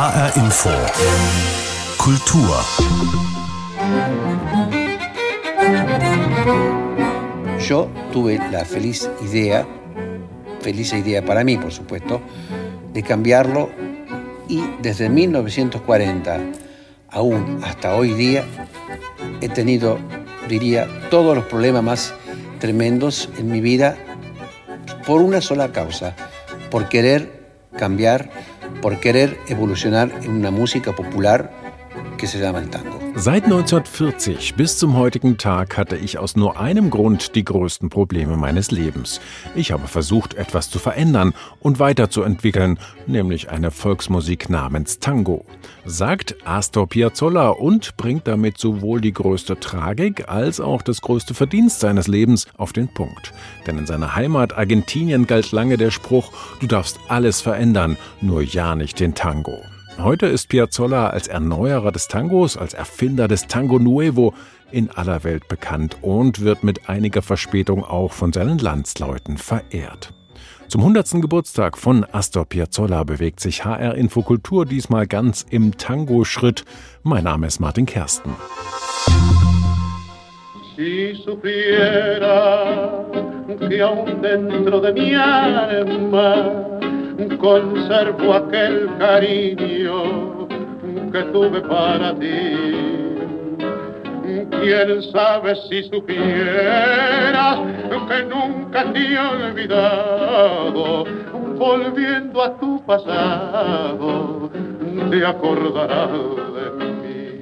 HR Info. Kultur. Yo tuve la feliz idea, feliz idea para mí, por supuesto, de cambiarlo y desde 1940 aún hasta hoy día he tenido, diría, todos los problemas más tremendos en mi vida por una sola causa, por querer cambiar, por querer evolucionar en una música popular Seit 1940 bis zum heutigen Tag hatte ich aus nur einem Grund die größten Probleme meines Lebens. Ich habe versucht, etwas zu verändern und weiterzuentwickeln, nämlich eine Volksmusik namens Tango, sagt Astor Piazzolla und bringt damit sowohl die größte Tragik als auch das größte Verdienst seines Lebens auf den Punkt. Denn in seiner Heimat Argentinien galt lange der Spruch, du darfst alles verändern, nur ja nicht den Tango. Heute ist Piazzolla als Erneuerer des Tangos, als Erfinder des Tango Nuevo in aller Welt bekannt und wird mit einiger Verspätung auch von seinen Landsleuten verehrt. Zum 100. Geburtstag von Astor Piazzolla bewegt sich HR Infokultur diesmal ganz im Tango-Schritt. Mein Name ist Martin Kersten. Si conservo aquel cariño que tuve para ti. Quién sabe si supieras que nunca te he olvidado, volviendo a tu pasado, te acordarás.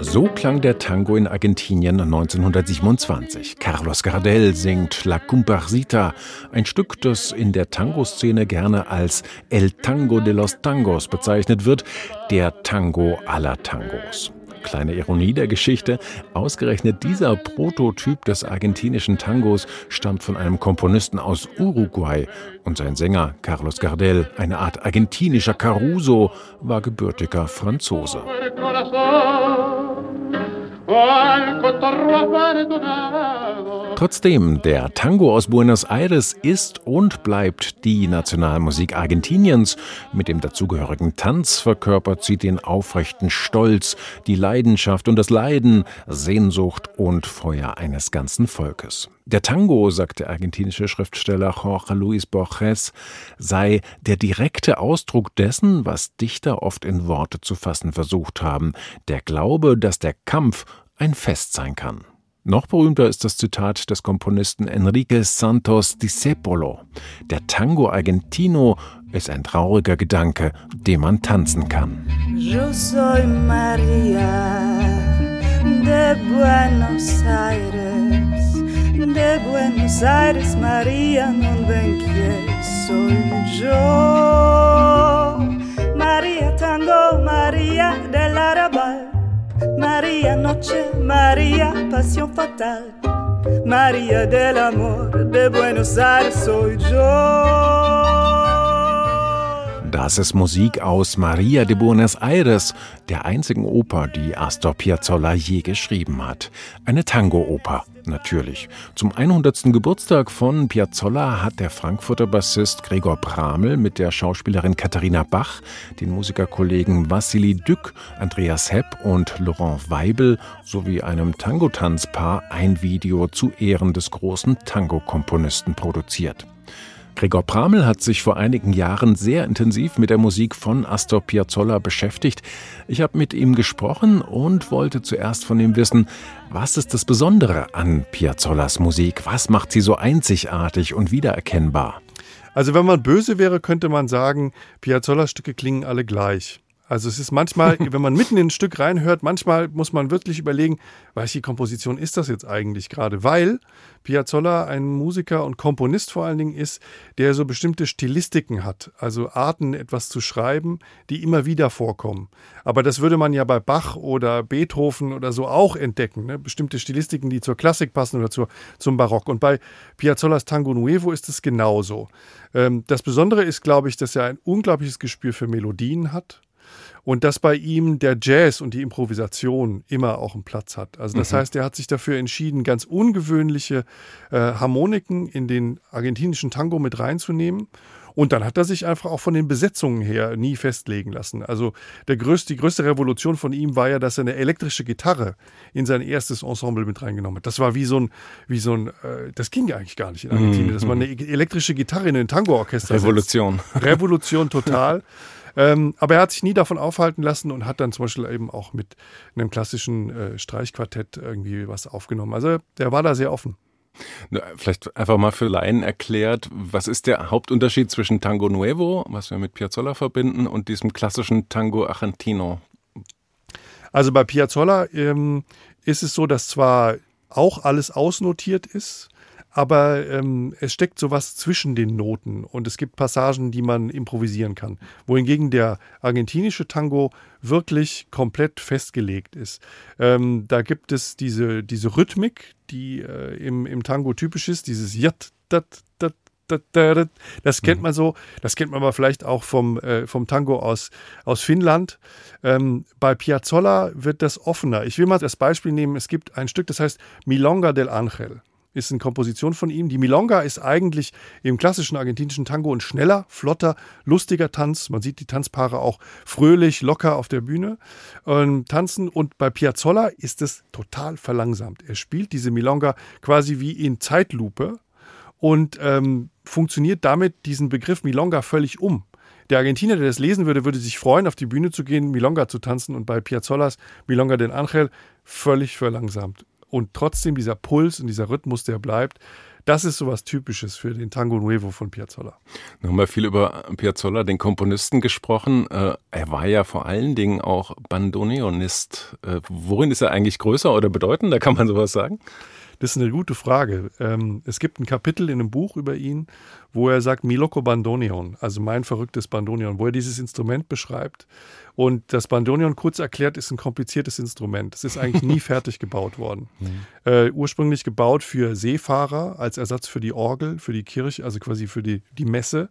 So klang der Tango in Argentinien 1927. Carlos Gardel singt La Comparsita, ein Stück, das in der Tango-Szene gerne als El Tango de los Tangos bezeichnet wird, der Tango aller Tangos. Kleine Ironie der Geschichte, ausgerechnet dieser Prototyp des argentinischen Tangos stammt von einem Komponisten aus Uruguay und sein Sänger Carlos Gardel, eine Art argentinischer Caruso, war gebürtiger Franzose. Trotzdem, der Tango aus Buenos Aires ist und bleibt die Nationalmusik Argentiniens. Mit dem dazugehörigen Tanz verkörpert sie den aufrechten Stolz, die Leidenschaft und das Leiden, Sehnsucht und Feuer eines ganzen Volkes. Der Tango, sagt der argentinische Schriftsteller Jorge Luis Borges, sei der direkte Ausdruck dessen, was Dichter oft in Worte zu fassen versucht haben, der Glaube, dass der Kampf ein Fest sein kann. Noch berühmter ist das Zitat des Komponisten Enrique Santos Discepolo. Der Tango Argentino ist ein trauriger Gedanke, den man tanzen kann. Yo soy María de Buenos Aires, de Buenos Aires, María, non ven quién soy yo. María Tango, María del Arabal. María Noche, María Pasión Fatal, María del Amor de Buenos Aires soy yo. Das ist Musik aus Maria de Buenos Aires, der einzigen Oper, die Astor Piazzolla je geschrieben hat. Eine Tango-Oper, natürlich. Zum 100. Geburtstag von Piazzolla hat der Frankfurter Bassist Gregor Bramel mit der Schauspielerin Katharina Bach, den Musikerkollegen Vassili Dück, Andreas Hepp und Laurent Weibel sowie einem Tango-Tanzpaar ein Video zu Ehren des großen Tango-Komponisten produziert. Gregor Pramel hat sich vor einigen Jahren sehr intensiv mit der Musik von Astor Piazzolla beschäftigt. Ich habe mit ihm gesprochen und wollte zuerst von ihm wissen, was ist das Besondere an Piazzollas Musik? Was macht sie so einzigartig und wiedererkennbar? Also wenn man böse wäre, könnte man sagen, Piazzollas Stücke klingen alle gleich. Also es ist manchmal, wenn man mitten in ein Stück reinhört, manchmal muss man wirklich überlegen, welche Komposition ist das jetzt eigentlich gerade? Weil Piazzolla ein Musiker und Komponist vor allen Dingen ist, der so bestimmte Stilistiken hat, also Arten etwas zu schreiben, die immer wieder vorkommen. Aber das würde man ja bei Bach oder Beethoven oder so auch entdecken, ne? bestimmte Stilistiken, die zur Klassik passen oder zur, zum Barock. Und bei Piazzollas Tango Nuevo ist es genauso. Ähm, das Besondere ist, glaube ich, dass er ein unglaubliches Gespür für Melodien hat und dass bei ihm der Jazz und die Improvisation immer auch einen Platz hat. Also das mhm. heißt, er hat sich dafür entschieden, ganz ungewöhnliche äh, Harmoniken in den argentinischen Tango mit reinzunehmen. Und dann hat er sich einfach auch von den Besetzungen her nie festlegen lassen. Also der größte, die größte Revolution von ihm war ja, dass er eine elektrische Gitarre in sein erstes Ensemble mit reingenommen hat. Das war wie so ein, wie so ein, äh, das ging ja eigentlich gar nicht in Argentinien, dass man eine elektrische Gitarre in ein Tango-Orchester Revolution. Setzt. Revolution total. Ähm, aber er hat sich nie davon aufhalten lassen und hat dann zum Beispiel eben auch mit einem klassischen äh, Streichquartett irgendwie was aufgenommen. Also der war da sehr offen. Vielleicht einfach mal für Laien erklärt, was ist der Hauptunterschied zwischen Tango Nuevo, was wir mit Piazzolla verbinden, und diesem klassischen Tango Argentino? Also bei Piazzolla ähm, ist es so, dass zwar auch alles ausnotiert ist, aber ähm, es steckt sowas zwischen den Noten und es gibt Passagen, die man improvisieren kann. Wohingegen der argentinische Tango wirklich komplett festgelegt ist. Ähm, da gibt es diese, diese Rhythmik, die äh, im, im Tango typisch ist, dieses Jat, dat, dat, das kennt mhm. man so, das kennt man aber vielleicht auch vom, äh, vom Tango aus, aus Finnland. Ähm, bei Piazzolla wird das offener. Ich will mal das Beispiel nehmen, es gibt ein Stück, das heißt Milonga del Ángel ist eine Komposition von ihm. Die Milonga ist eigentlich im klassischen argentinischen Tango ein schneller, flotter, lustiger Tanz. Man sieht die Tanzpaare auch fröhlich, locker auf der Bühne ähm, tanzen. Und bei Piazzolla ist es total verlangsamt. Er spielt diese Milonga quasi wie in Zeitlupe und ähm, funktioniert damit diesen Begriff Milonga völlig um. Der Argentinier, der das lesen würde, würde sich freuen, auf die Bühne zu gehen, Milonga zu tanzen und bei Piazzollas Milonga den Angel völlig verlangsamt und trotzdem dieser Puls und dieser Rhythmus, der bleibt, das ist sowas Typisches für den Tango Nuevo von Piazzolla. Nun haben wir viel über Piazzolla, den Komponisten, gesprochen. Äh, er war ja vor allen Dingen auch Bandoneonist. Äh, worin ist er eigentlich größer oder bedeutender, kann man sowas sagen? Das ist eine gute Frage. Ähm, es gibt ein Kapitel in einem Buch über ihn, wo er sagt, Miloko Bandoneon, also mein verrücktes Bandoneon, wo er dieses Instrument beschreibt. Und das Bandoneon, kurz erklärt, ist ein kompliziertes Instrument. Es ist eigentlich nie fertig gebaut worden. Mhm. Äh, ursprünglich gebaut für Seefahrer als Ersatz für die Orgel, für die Kirche, also quasi für die, die Messe.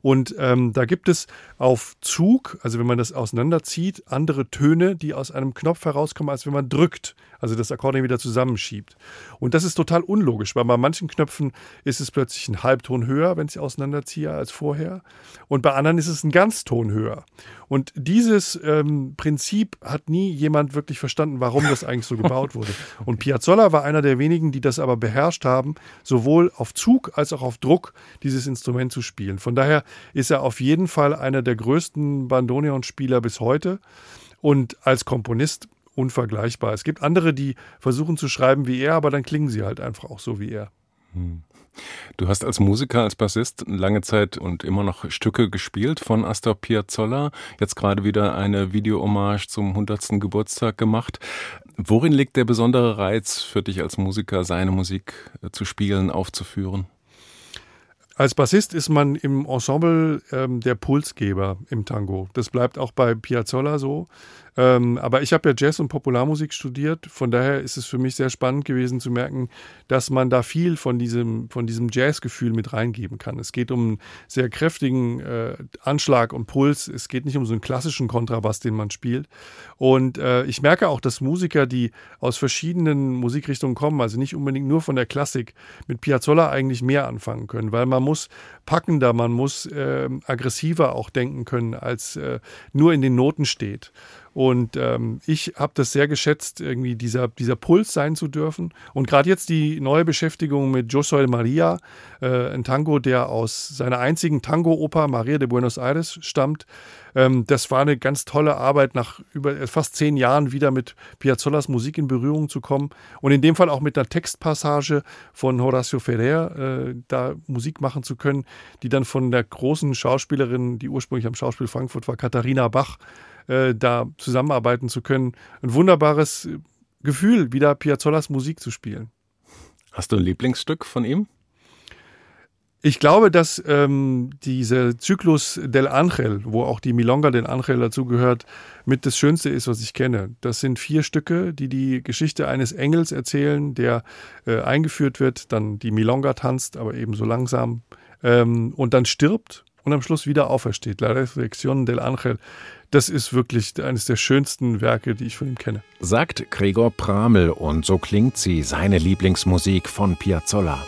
Und ähm, da gibt es auf Zug, also wenn man das auseinanderzieht, andere Töne, die aus einem Knopf herauskommen, als wenn man drückt, also das Akkordeon wieder zusammenschiebt. Und das ist total unlogisch, weil bei manchen Knöpfen ist es plötzlich ein Halbton höher, wenn ich auseinanderziehe, als vorher. Und bei anderen ist es ein Ganzton höher. Und dieses ähm, Prinzip hat nie jemand wirklich verstanden, warum das eigentlich so gebaut wurde. Und Piazzolla war einer der wenigen, die das aber beherrscht haben, sowohl auf Zug als auch auf Druck dieses Instrument zu spielen. Von daher ist er auf jeden Fall einer der größten Bandoneon-Spieler bis heute und als Komponist unvergleichbar. Es gibt andere, die versuchen zu schreiben wie er, aber dann klingen sie halt einfach auch so wie er. Hm. Du hast als Musiker, als Bassist lange Zeit und immer noch Stücke gespielt von Astor Piazzolla. Jetzt gerade wieder eine Video-Hommage zum 100. Geburtstag gemacht. Worin liegt der besondere Reiz für dich als Musiker, seine Musik äh, zu spielen, aufzuführen? Als Bassist ist man im Ensemble ähm, der Pulsgeber im Tango. Das bleibt auch bei Piazzolla so. Ähm, aber ich habe ja Jazz und Popularmusik studiert, von daher ist es für mich sehr spannend gewesen zu merken, dass man da viel von diesem, von diesem Jazzgefühl mit reingeben kann. Es geht um einen sehr kräftigen äh, Anschlag und Puls. Es geht nicht um so einen klassischen Kontrabass, den man spielt. Und äh, ich merke auch, dass Musiker, die aus verschiedenen Musikrichtungen kommen, also nicht unbedingt nur von der Klassik, mit Piazzolla eigentlich mehr anfangen können, weil man muss packender, man muss äh, aggressiver auch denken können, als äh, nur in den Noten steht. Und ähm, ich habe das sehr geschätzt, irgendwie dieser, dieser Puls sein zu dürfen. Und gerade jetzt die neue Beschäftigung mit Josué Maria, äh, ein Tango, der aus seiner einzigen Tango-Oper Maria de Buenos Aires stammt. Ähm, das war eine ganz tolle Arbeit, nach über fast zehn Jahren wieder mit Piazzollas Musik in Berührung zu kommen. Und in dem Fall auch mit einer Textpassage von Horacio Ferrer äh, da Musik machen zu können, die dann von der großen Schauspielerin, die ursprünglich am Schauspiel Frankfurt war, Katharina Bach, äh, da zusammenarbeiten zu können. Ein wunderbares Gefühl, wieder Piazzollas Musik zu spielen. Hast du ein Lieblingsstück von ihm? Ich glaube, dass ähm, dieser Zyklus del Angel, wo auch die Milonga del Angel dazugehört, mit das Schönste ist, was ich kenne. Das sind vier Stücke, die die Geschichte eines Engels erzählen, der äh, eingeführt wird, dann die Milonga tanzt, aber eben so langsam ähm, und dann stirbt und am Schluss wieder aufersteht. La Resurrección del Ángel. Das ist wirklich eines der schönsten Werke, die ich von ihm kenne. Sagt Gregor Pramel und so klingt sie, seine Lieblingsmusik von Piazzolla.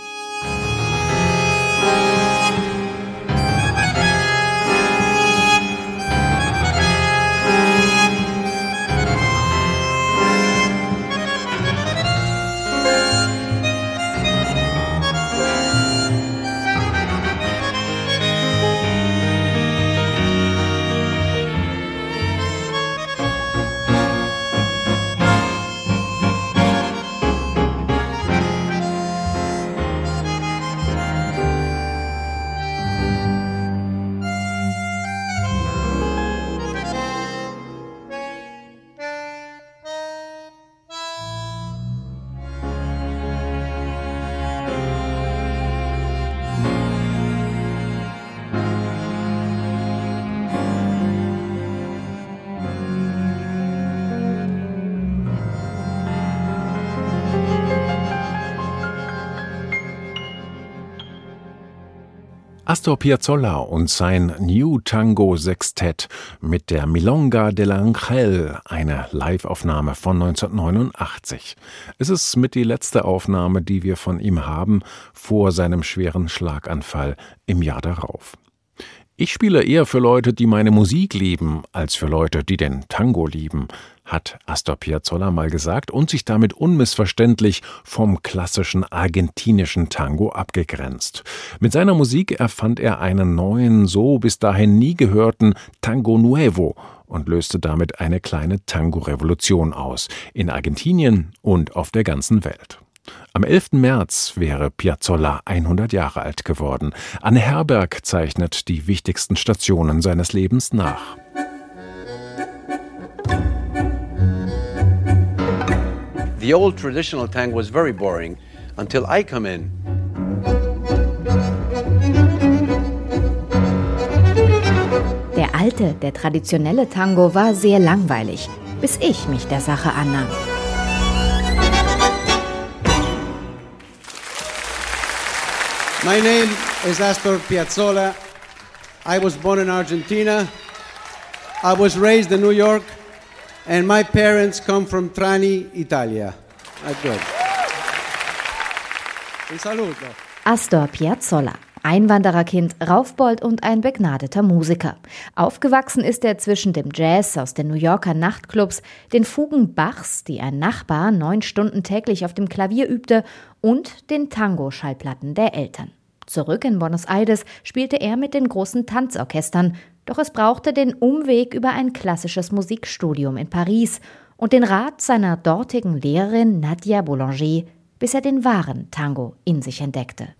Astor Piazzolla und sein New Tango Sextett mit der Milonga dell'Angel, eine Liveaufnahme von 1989. Es ist mit die letzte Aufnahme, die wir von ihm haben, vor seinem schweren Schlaganfall im Jahr darauf. Ich spiele eher für Leute, die meine Musik lieben, als für Leute, die den Tango lieben, hat Astor Piazzolla mal gesagt und sich damit unmissverständlich vom klassischen argentinischen Tango abgegrenzt. Mit seiner Musik erfand er einen neuen, so bis dahin nie gehörten Tango Nuevo und löste damit eine kleine Tango-Revolution aus, in Argentinien und auf der ganzen Welt. Am 11. März wäre Piazzolla 100 Jahre alt geworden. Anne Herberg zeichnet die wichtigsten Stationen seines Lebens nach. The old traditional tango was very boring until I come in. Der alte, der traditionelle Tango war sehr langweilig, bis ich mich der Sache annahm. My name is Astor Piazzolla. I was born in Argentina. I was raised in New York, and my parents come from Trani, Italia. Un saluto. Astor Piazzolla. Einwandererkind, Raufbold und ein begnadeter Musiker. Aufgewachsen ist er zwischen dem Jazz aus den New Yorker Nachtclubs, den Fugen Bachs, die ein Nachbar neun Stunden täglich auf dem Klavier übte, und den Tango-Schallplatten der Eltern. Zurück in Buenos Aires spielte er mit den großen Tanzorchestern, doch es brauchte den Umweg über ein klassisches Musikstudium in Paris und den Rat seiner dortigen Lehrerin Nadia Boulanger, bis er den wahren Tango in sich entdeckte.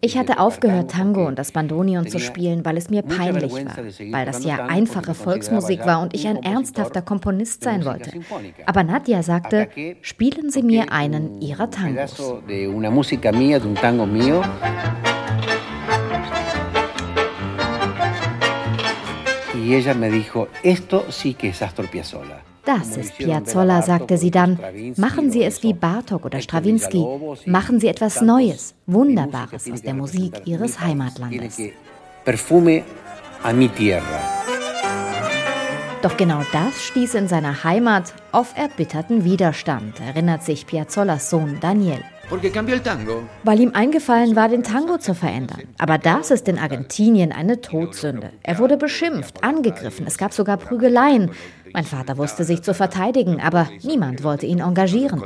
Ich hatte aufgehört, Tango und das Bandoneon zu spielen, weil es mir peinlich war, weil das ja einfache Volksmusik war und ich ein ernsthafter Komponist sein wollte. Aber Nadja sagte, spielen Sie mir einen Ihrer Tangos. Y ella me dijo, esto sí que es Astor Piazzolla. Das ist Piazzolla, sagte sie dann. Machen Sie es wie Bartok oder Strawinski. Machen Sie etwas Neues, Wunderbares aus der Musik Ihres Heimatlandes. Perfume a mi tierra. Doch genau das stieß in seiner Heimat auf erbitterten Widerstand, erinnert sich Piazzollas Sohn Daniel. Weil ihm eingefallen war, den Tango zu verändern. Aber das ist in Argentinien eine Todsünde. Er wurde beschimpft, angegriffen, es gab sogar Prügeleien. Mein Vater wusste sich zu verteidigen, aber niemand wollte ihn engagieren.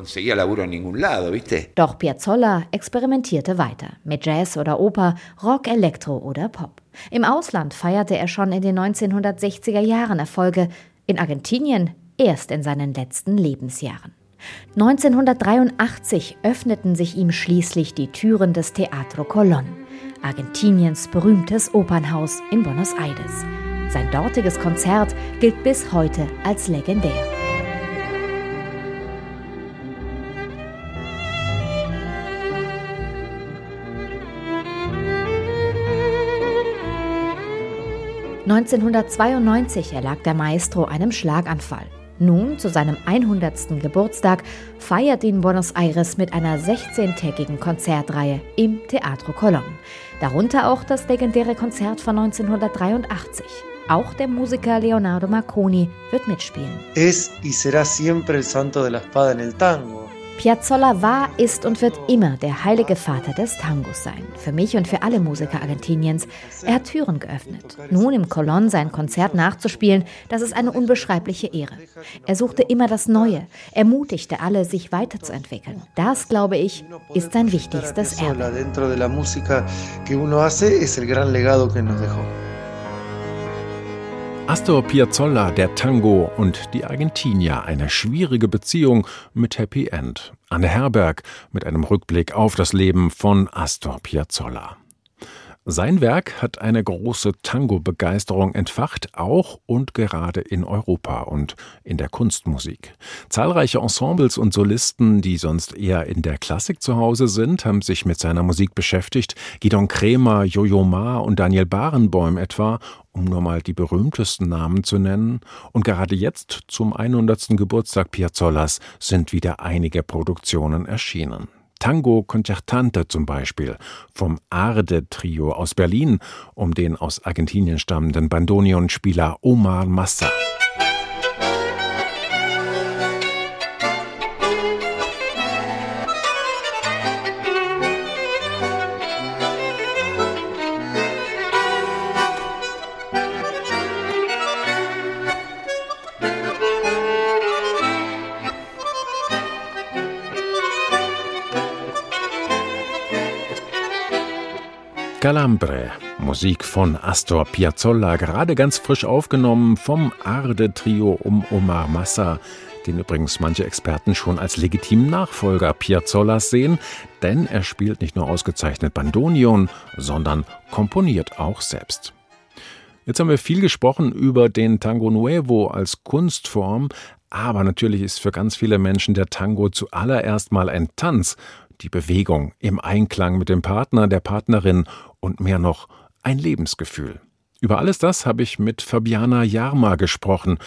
Doch Piazzolla experimentierte weiter mit Jazz oder Oper, Rock, Elektro oder Pop. Im Ausland feierte er schon in den 1960er Jahren Erfolge, in Argentinien erst in seinen letzten Lebensjahren. 1983 öffneten sich ihm schließlich die Türen des Teatro Colón, Argentiniens berühmtes Opernhaus in Buenos Aires. Sein dortiges Konzert gilt bis heute als legendär. (1992) erlag der Maestro einem Schlaganfall. Nun, zu seinem 100. Geburtstag, feiert ihn Buenos Aires mit einer 16-tägigen Konzertreihe im Teatro Colón. Darunter auch das legendäre Konzert von 1983. Auch der Musiker Leonardo Marconi wird mitspielen. Es y será siempre el santo de la espada en el tango. Piazzolla war, ist und wird immer der heilige Vater des Tangos sein. Für mich und für alle Musiker Argentiniens. Er hat Türen geöffnet. Nun im Colon sein Konzert nachzuspielen, das ist eine unbeschreibliche Ehre. Er suchte immer das Neue, ermutigte alle, sich weiterzuentwickeln. Das, glaube ich, ist sein wichtigstes Erbe. Astor Piazzolla, der Tango und die Argentinier, eine schwierige Beziehung mit Happy End. Anne Herberg mit einem Rückblick auf das Leben von Astor Piazzolla. Sein Werk hat eine große Tango-Begeisterung entfacht, auch und gerade in Europa und in der Kunstmusik. Zahlreiche Ensembles und Solisten, die sonst eher in der Klassik zu Hause sind, haben sich mit seiner Musik beschäftigt. Gidon Kremer, Jojo Ma und Daniel Barenboim etwa, um nur mal die berühmtesten Namen zu nennen. Und gerade jetzt, zum 100. Geburtstag Piazzollas, sind wieder einige Produktionen erschienen. Tango Concertante zum Beispiel vom Arde-Trio aus Berlin um den aus Argentinien stammenden Bandoneon-Spieler Omar Massa. Calambre, Musik von Astor Piazzolla, gerade ganz frisch aufgenommen vom Arde-Trio um Omar Massa, den übrigens manche Experten schon als legitimen Nachfolger Piazzollas sehen, denn er spielt nicht nur ausgezeichnet Bandonion, sondern komponiert auch selbst. Jetzt haben wir viel gesprochen über den Tango Nuevo als Kunstform, aber natürlich ist für ganz viele Menschen der Tango zuallererst mal ein Tanz, die Bewegung im Einklang mit dem Partner, der Partnerin und mehr noch ein Lebensgefühl. Über alles das habe ich mit Fabiana Jarma gesprochen.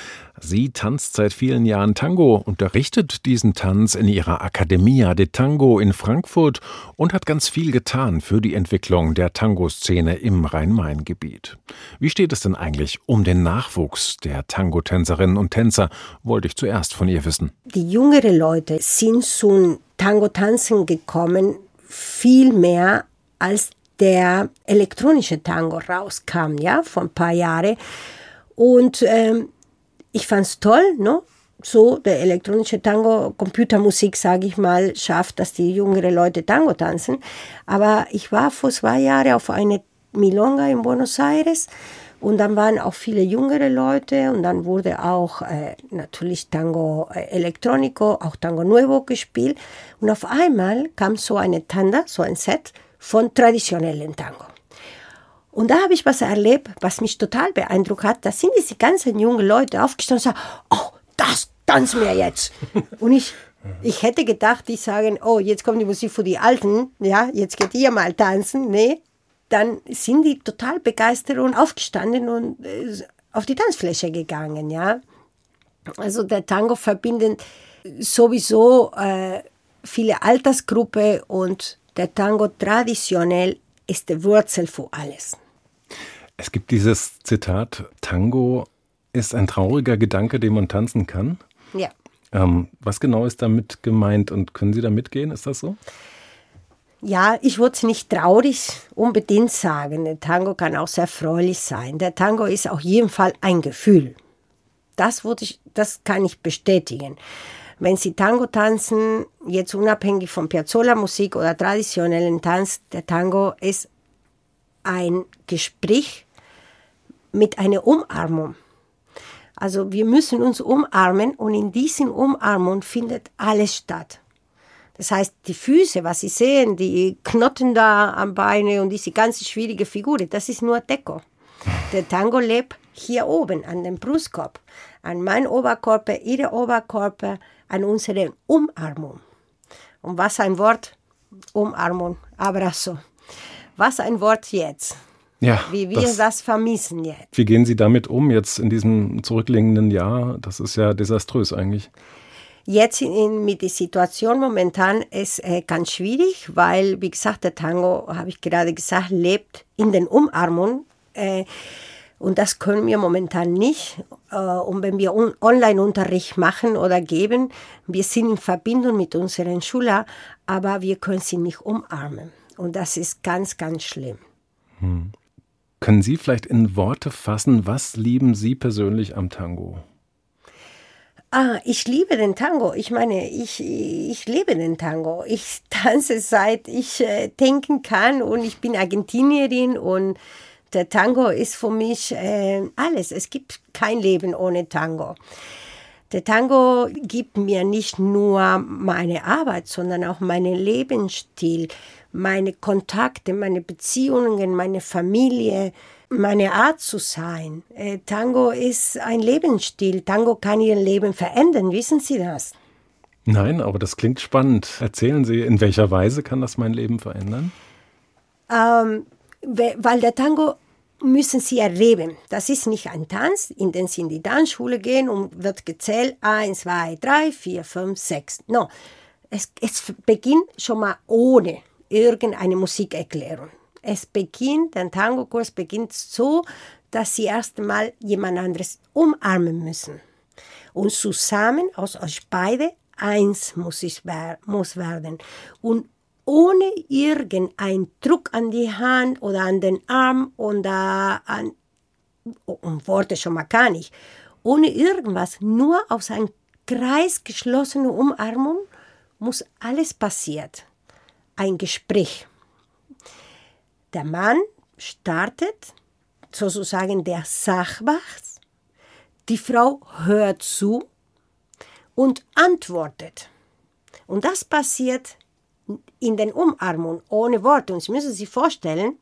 Sie tanzt seit vielen Jahren Tango, unterrichtet diesen Tanz in ihrer Academia de Tango in Frankfurt und hat ganz viel getan für die Entwicklung der Tango-Szene im Rhein-Main-Gebiet. Wie steht es denn eigentlich um den Nachwuchs der Tango-Tänzerinnen und Tänzer, wollte ich zuerst von ihr wissen. Die jüngeren Leute sind zum Tango-Tanzen gekommen, viel mehr als der elektronische Tango rauskam, ja, vor ein paar Jahren. Und ähm, ich fand es toll, ne? so der elektronische Tango, Computermusik, sage ich mal, schafft, dass die jüngeren Leute Tango tanzen. Aber ich war vor zwei Jahren auf eine Milonga in Buenos Aires und dann waren auch viele jüngere Leute und dann wurde auch äh, natürlich Tango äh, Electronico, auch Tango Nuevo gespielt. Und auf einmal kam so eine Tanda, so ein Set von traditionellen Tango. Und da habe ich was erlebt, was mich total beeindruckt hat. Da sind diese ganzen jungen Leute aufgestanden und sagen, oh, das tanzen wir jetzt. Und ich, ich hätte gedacht, die sagen, oh, jetzt kommt die Musik für die Alten, ja, jetzt geht ihr mal tanzen. Nee, dann sind die total begeistert und aufgestanden und äh, auf die Tanzfläche gegangen, ja. Also der Tango verbindet sowieso äh, viele Altersgruppen und der Tango traditionell ist die Wurzel für alles. Es gibt dieses Zitat, Tango ist ein trauriger Gedanke, den man tanzen kann. Ja. Ähm, was genau ist damit gemeint und können Sie da mitgehen? Ist das so? Ja, ich würde es nicht traurig unbedingt sagen. Der Tango kann auch sehr fröhlich sein. Der Tango ist auf jeden Fall ein Gefühl. Das, ich, das kann ich bestätigen. Wenn Sie Tango tanzen, jetzt unabhängig von Piazzolla-Musik oder traditionellen Tanz, der Tango ist ein Gespräch mit einer Umarmung. Also wir müssen uns umarmen und in diesen Umarmung findet alles statt. Das heißt, die Füße, was Sie sehen, die Knoten da am Beine und diese ganze schwierige Figur, das ist nur Deko. Der Tango lebt hier oben an dem Brustkorb, an meinem Oberkörper, Ihre Oberkörper, an unsere Umarmung. Und was ein Wort, Umarmung, Abrazo. Was ein Wort jetzt. Ja, wie wir das, das, vermissen jetzt. Wie gehen Sie damit um jetzt in diesem zurückliegenden Jahr? Das ist ja desaströs eigentlich. Jetzt in, mit der Situation momentan ist äh, ganz schwierig, weil, wie gesagt, der Tango, habe ich gerade gesagt, lebt in den Umarmungen. Äh, und das können wir momentan nicht. Äh, und wenn wir Online-Unterricht machen oder geben, wir sind in Verbindung mit unseren Schülern, aber wir können sie nicht umarmen. Und das ist ganz, ganz schlimm. Hm. Können Sie vielleicht in Worte fassen, was lieben Sie persönlich am Tango? Ah, ich liebe den Tango. Ich meine, ich, ich lebe den Tango. Ich tanze seit ich äh, denken kann und ich bin Argentinierin und der Tango ist für mich äh, alles. Es gibt kein Leben ohne Tango. Der Tango gibt mir nicht nur meine Arbeit, sondern auch meinen Lebensstil, meine Kontakte, meine Beziehungen, meine Familie, meine Art zu sein. Äh, Tango ist ein Lebensstil. Tango kann Ihr Leben verändern. Wissen Sie das? Nein, aber das klingt spannend. Erzählen Sie, in welcher Weise kann das mein Leben verändern? Ähm, weil der Tango müssen sie erleben. Das ist nicht ein Tanz, in den sie in die Tanzschule gehen und wird gezählt 1, 2, 3, 4, 5, 6. No, es, es beginnt schon mal ohne irgendeine Musikerklärung. Es beginnt, der Tango-Kurs beginnt so, dass sie erst einmal jemand anderes umarmen müssen. Und zusammen aus euch beide eins muss, ich, muss werden. Und ohne irgendeinen Druck an die Hand oder an den Arm oder an, und Worte schon mal gar nicht, ohne irgendwas, nur aus einer kreisgeschlossenen Umarmung muss alles passiert. Ein Gespräch. Der Mann startet sozusagen der Sachwach, die Frau hört zu und antwortet. Und das passiert in den Umarmungen, ohne Worte. Und Sie müssen sich vorstellen,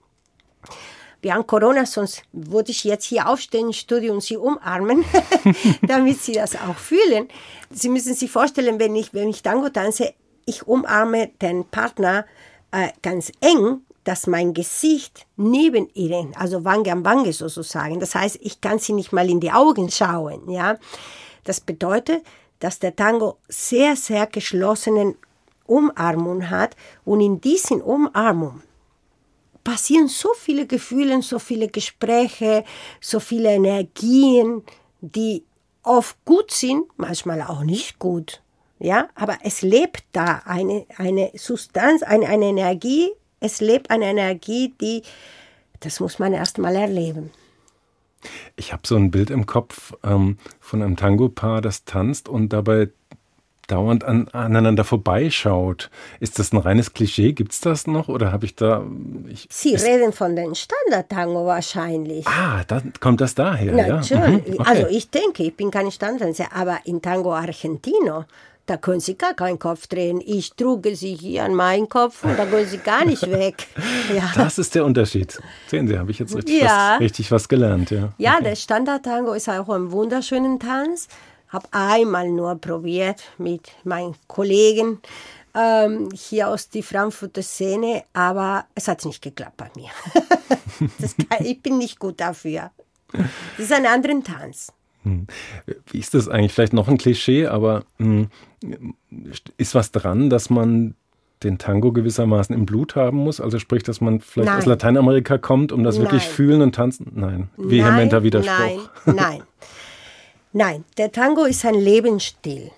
wir haben Corona, sonst würde ich jetzt hier aufstehen im Studio und Sie umarmen, damit Sie das auch fühlen. Sie müssen sich vorstellen, wenn ich, wenn ich Tango tanze, ich umarme den Partner äh, ganz eng, dass mein Gesicht neben ihnen, also Wange an Wange sozusagen, das heißt, ich kann sie nicht mal in die Augen schauen, ja. Das bedeutet, dass der Tango sehr, sehr geschlossenen Umarmung hat und in diesen Umarmung passieren so viele Gefühle, so viele Gespräche, so viele Energien, die oft gut sind, manchmal auch nicht gut. Ja, aber es lebt da eine, eine Substanz, eine, eine Energie, es lebt eine Energie, die, das muss man erst mal erleben. Ich habe so ein Bild im Kopf ähm, von einem Tango-Paar, das tanzt und dabei dauernd an, aneinander vorbeischaut. Ist das ein reines Klischee? Gibt es das noch? Oder habe ich da. Ich, Sie reden von den Standard-Tango wahrscheinlich. Ah, dann kommt das daher. Natürlich. Ja? Mhm, okay. Also ich denke, ich bin kein Standardtänzer, aber in Tango Argentino. Da können Sie gar keinen Kopf drehen. Ich truge Sie hier an meinen Kopf und da gehen Sie gar nicht weg. Ja. Das ist der Unterschied. Sehen Sie, habe ich jetzt richtig, ja. was, richtig was gelernt. Ja, ja okay. der Standard-Tango ist auch ein wunderschöner Tanz habe einmal nur probiert mit meinen Kollegen ähm, hier aus der Frankfurter Szene, aber es hat nicht geklappt bei mir. kann, ich bin nicht gut dafür. Das ist ein anderer Tanz. Hm. Wie ist das eigentlich? Vielleicht noch ein Klischee, aber mh, hm, ist was dran, dass man den Tango gewissermaßen im Blut haben muss? Also sprich, dass man vielleicht nein. aus Lateinamerika kommt, um das nein. wirklich fühlen und tanzen? Nein. Vehementer Widerspruch. Nein, nein. Nein, der Tango ist ein Lebensstil.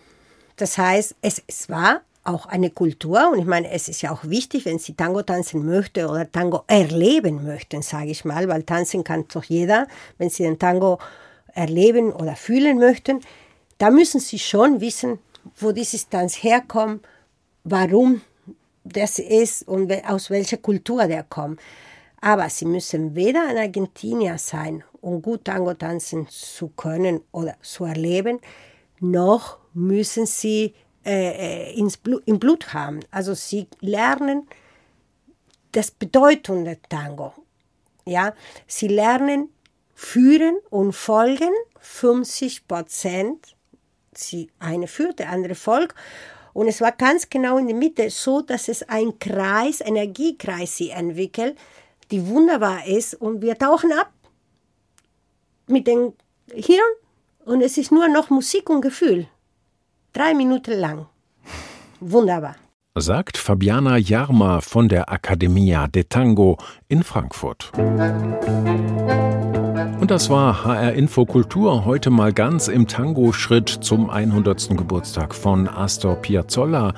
Das heißt, es, es war auch eine Kultur und ich meine, es ist ja auch wichtig, wenn Sie Tango tanzen möchten oder Tango erleben möchten, sage ich mal, weil tanzen kann doch jeder, wenn Sie den Tango erleben oder fühlen möchten, da müssen Sie schon wissen, wo dieses Tanz herkommt, warum das ist und aus welcher Kultur der kommt. Aber Sie müssen weder ein Argentinier sein um gut Tango tanzen zu können oder zu erleben, noch müssen sie äh, äh, ins Blut, im Blut haben. Also sie lernen das Bedeutung der Tango. Ja, sie lernen führen und folgen 50 Prozent. Sie eine führt, der andere folgt. Und es war ganz genau in der Mitte so, dass es ein Kreis, Energiekreis sie entwickelt, die wunderbar ist und wir tauchen ab mit dem Hirn und es ist nur noch Musik und Gefühl. Drei Minuten lang. Wunderbar. Sagt Fabiana Jarma von der Accademia de Tango in Frankfurt. Und das war HR Info Kultur heute mal ganz im Tango-Schritt zum 100. Geburtstag von Astor Piazzolla.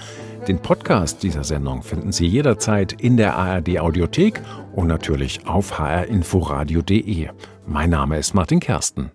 Den Podcast dieser Sendung finden Sie jederzeit in der ARD Audiothek und natürlich auf hrinforadio.de. Mein Name ist Martin Kersten.